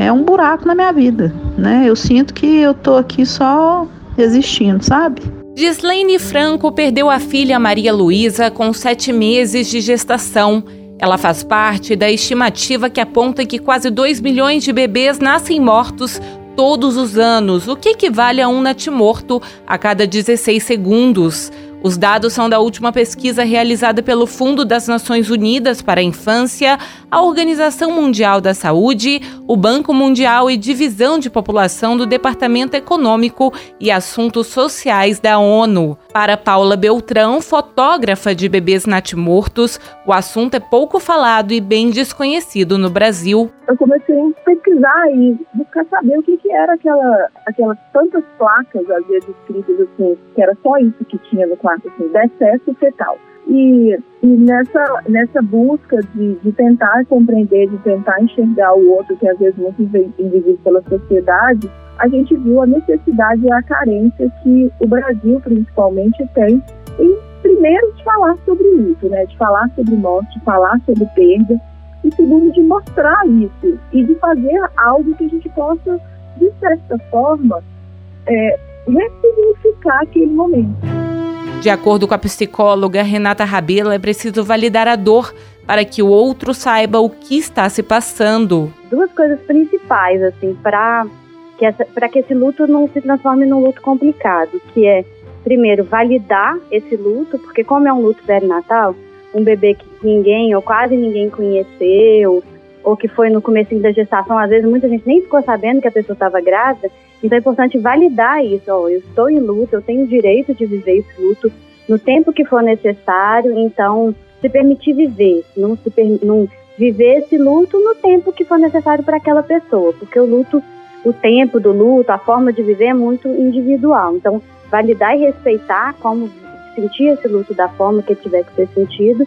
é um buraco na minha vida, né? Eu sinto que eu tô aqui só existindo, sabe? Gislaine Franco perdeu a filha Maria Luísa com sete meses de gestação. Ela faz parte da estimativa que aponta que quase 2 milhões de bebês nascem mortos todos os anos, o que equivale a um natimorto a cada 16 segundos. Os dados são da última pesquisa realizada pelo Fundo das Nações Unidas para a Infância, a Organização Mundial da Saúde, o Banco Mundial e Divisão de População do Departamento Econômico e Assuntos Sociais da ONU. Para Paula Beltrão, fotógrafa de bebês natimortos, o assunto é pouco falado e bem desconhecido no Brasil. Eu comecei pesquisar e buscar saber o que, que era aquela, aquelas tantas placas, às vezes escritas assim, que era só isso que tinha no quarto, assim, decesso fetal. E, e nessa, nessa busca de, de tentar compreender, de tentar enxergar o outro, que às vezes muito invisível pela sociedade, a gente viu a necessidade e a carência que o Brasil, principalmente, tem em, primeiro, de falar sobre isso, né? de falar sobre morte, de falar sobre perda, e segundo, de mostrar isso e de fazer algo que a gente possa, de certa forma, é, ressignificar aquele momento. De acordo com a psicóloga Renata Rabelo, é preciso validar a dor para que o outro saiba o que está se passando. Duas coisas principais, assim, para que, essa, que esse luto não se transforme num luto complicado, que é, primeiro, validar esse luto, porque como é um luto perinatal, um bebê que ninguém ou quase ninguém conheceu, ou que foi no começo da gestação, às vezes muita gente nem ficou sabendo que a pessoa estava grávida. Então é importante validar isso. Ó, eu estou em luto, eu tenho o direito de viver esse luto no tempo que for necessário. Então, se permitir viver, não, se não viver esse luto no tempo que for necessário para aquela pessoa, porque o luto, o tempo do luto, a forma de viver é muito individual. Então, validar e respeitar como sentir esse luto da forma que tiver que ser sentido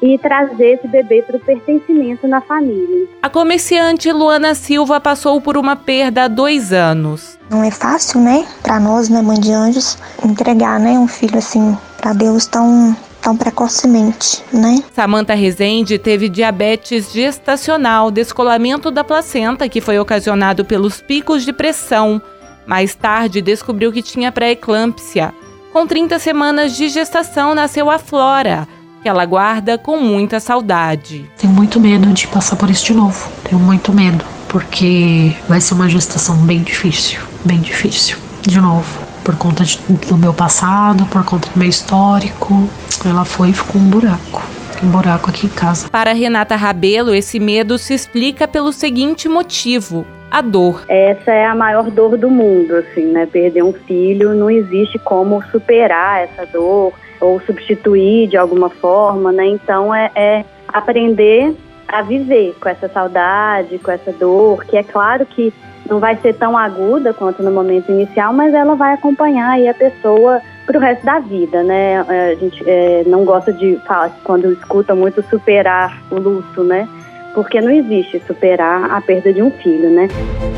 e trazer esse bebê para o pertencimento na família. A comerciante Luana Silva passou por uma perda há dois anos. Não é fácil, né, para nós, né, mãe de anjos, entregar, né, um filho assim para Deus tão tão precocemente, né? Samantha Rezende teve diabetes gestacional, descolamento da placenta que foi ocasionado pelos picos de pressão. Mais tarde descobriu que tinha pré-eclâmpsia. Com 30 semanas de gestação nasceu a Flora que ela guarda com muita saudade. Tenho muito medo de passar por isso de novo. Tenho muito medo, porque vai ser uma gestação bem difícil, bem difícil. De novo, por conta de, do meu passado, por conta do meu histórico, ela foi e ficou um buraco um buraco aqui em casa. Para Renata Rabelo, esse medo se explica pelo seguinte motivo: a dor. Essa é a maior dor do mundo, assim, né? Perder um filho, não existe como superar essa dor ou substituir de alguma forma, né? Então é, é aprender a viver com essa saudade, com essa dor, que é claro que não vai ser tão aguda quanto no momento inicial, mas ela vai acompanhar aí a pessoa para o resto da vida, né? É, a gente é, não gosta de falar quando escuta muito superar o luto, né? Porque não existe superar a perda de um filho, né?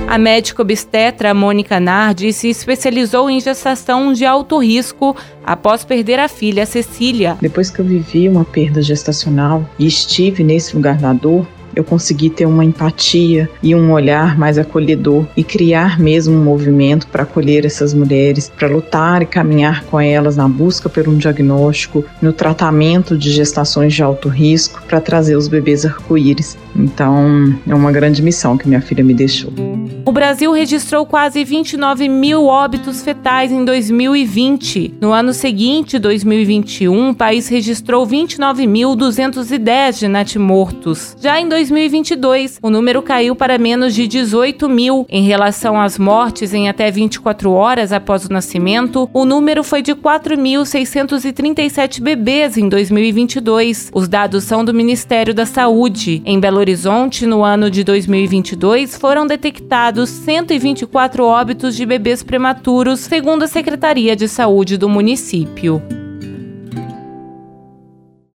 A médica obstetra Mônica Nardi se especializou em gestação de alto risco após perder a filha Cecília. Depois que eu vivi uma perda gestacional e estive nesse lugar da dor, eu consegui ter uma empatia e um olhar mais acolhedor e criar mesmo um movimento para acolher essas mulheres, para lutar e caminhar com elas na busca por um diagnóstico, no tratamento de gestações de alto risco, para trazer os bebês arco-íris. Então, é uma grande missão que minha filha me deixou. O Brasil registrou quase 29 mil óbitos fetais em 2020. No ano seguinte, 2021, o país registrou 29.210 de natimortos. Já em 2022, o número caiu para menos de 18 mil. Em relação às mortes em até 24 horas após o nascimento, o número foi de 4.637 bebês em 2022. Os dados são do Ministério da Saúde. Em Belo Horizonte, no ano de 2022, foram detectados 124 óbitos de bebês prematuros, segundo a Secretaria de Saúde do município.